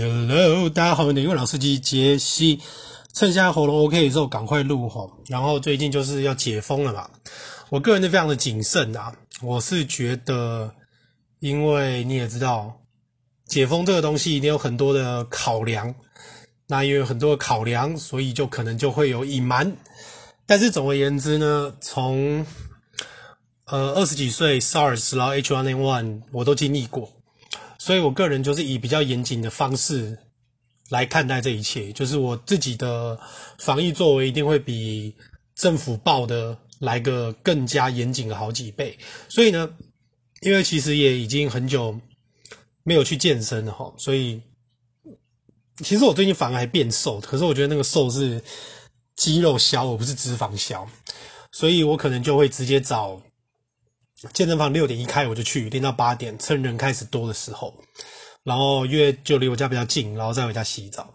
Hello，大家好，我是英文老司机杰西。趁现在喉咙 OK 之后，赶快录吼。然后最近就是要解封了嘛，我个人是非常的谨慎啊。我是觉得，因为你也知道，解封这个东西一定有很多的考量。那因为有很多考量，所以就可能就会有隐瞒。但是总而言之呢，从呃二十几岁 SARS 然后 H1N1 我都经历过。所以，我个人就是以比较严谨的方式来看待这一切，就是我自己的防疫作为一定会比政府报的来个更加严谨的好几倍。所以呢，因为其实也已经很久没有去健身了哈，所以其实我最近反而还变瘦，可是我觉得那个瘦是肌肉消，而不是脂肪消，所以我可能就会直接找。健身房六点一开我就去练到八点，趁人开始多的时候，然后因为就离我家比较近，然后再回家洗澡。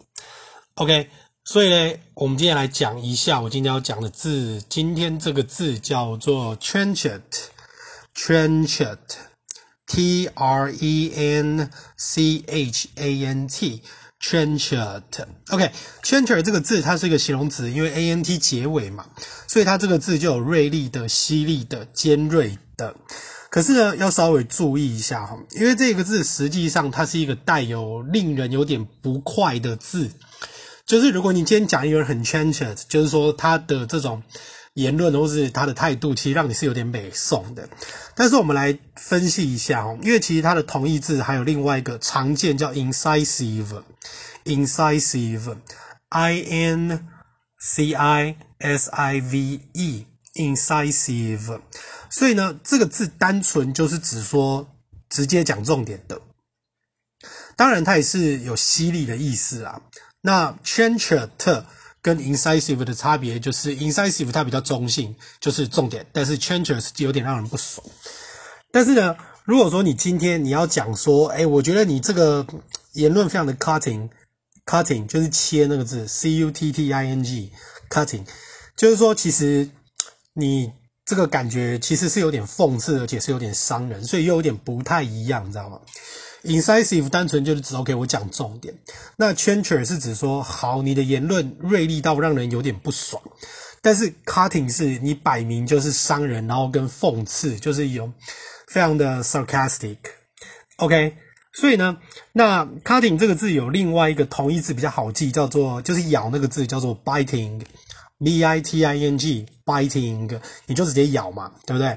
OK，所以呢，我们今天来讲一下我今天要讲的字。今天这个字叫做 Trenchant，Trenchant，T R E N C H A N T。Trenchant，OK，Trenchant 这个字它是一个形容词，因为 A N T 结尾嘛，所以它这个字就有锐利的、犀利的、尖锐的。可是呢，要稍微注意一下哈，因为这个字实际上它是一个带有令人有点不快的字，就是如果你今天讲一个人很 Trenchant，就是说他的这种。言论或是他的态度，其实让你是有点美颂的。但是我们来分析一下哦，因为其实它的同义字还有另外一个常见叫 incisive Incisive, I N C I S I V E, incisive。所以呢，这个字单纯就是指说直接讲重点的。当然，它也是有犀利的意思啊。那 trenchant 跟 incisive 的差别就是 incisive 它比较中性，就是重点，但是 trenchant 有点让人不爽。但是呢，如果说你今天你要讲说，哎，我觉得你这个言论非常的 cutting，cutting 就是切那个字，c u t t i n g，cutting 就是说其实你这个感觉其实是有点讽刺，而且是有点伤人，所以又有点不太一样，你知道吗？Incisive 单纯就是指 OK，我讲重点。那 Trenchant 是指说，好，你的言论锐利到让人有点不爽。但是 Cutting 是你摆明就是伤人，然后跟讽刺就是有非常的 sarcastic。OK，所以呢，那 Cutting 这个字有另外一个同义字比较好记，叫做就是咬那个字叫做 biting，b i t i n g，biting，你就直接咬嘛，对不对？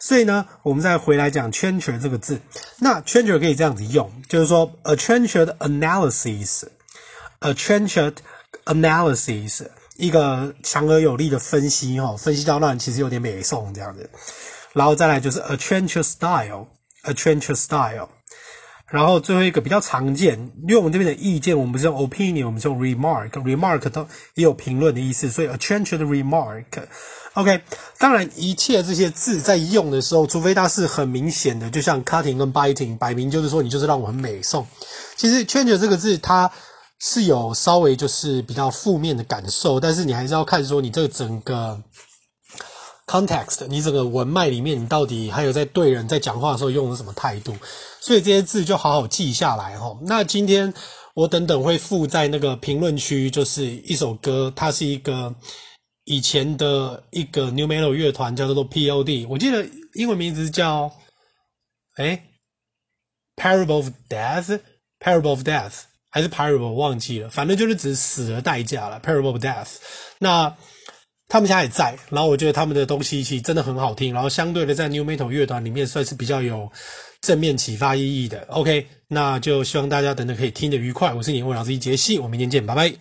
所以呢，我们再回来讲 Trenchant 这个字。那 Trenchant 可以这样子用，就是说 a Trenchant analysis，a Trenchant analysis，一个强而有力的分析哦，分析到让人其实有点美颂这样子。然后再来就是 a Trenchant style，a Trenchant style。然后最后一个比较常见，因为我们这边的意见，我们不是用 opinion，我们是用 remark，remark 都也有评论的意思，所以 a trenchant remark。OK，当然一切这些字在用的时候，除非它是很明显的，就像 cutting 跟 biting，摆明就是说你就是让我很美送。其实 trenchant 这个字它是有稍微就是比较负面的感受，但是你还是要看说你这个整个。Context，你整个文脉里面，你到底还有在对人在讲话的时候用的什么态度？所以这些字就好好记下来齁。那今天我等等会附在那个评论区，就是一首歌，它是一个以前的一个 Nu Metal 乐团，叫做 P.O.D。我记得英文名字叫诶 Parable of Death，Parable of Death 还是 Parable 忘记了，反正就是指死的代价了。Parable of Death，那。他们家也在，然后我觉得他们的东西其实真的很好听，然后相对的在 New Metal 乐团里面算是比较有正面启发意义的。OK，那就希望大家等等可以听得愉快。我是你的英文老师一杰西，我们明天见，拜拜。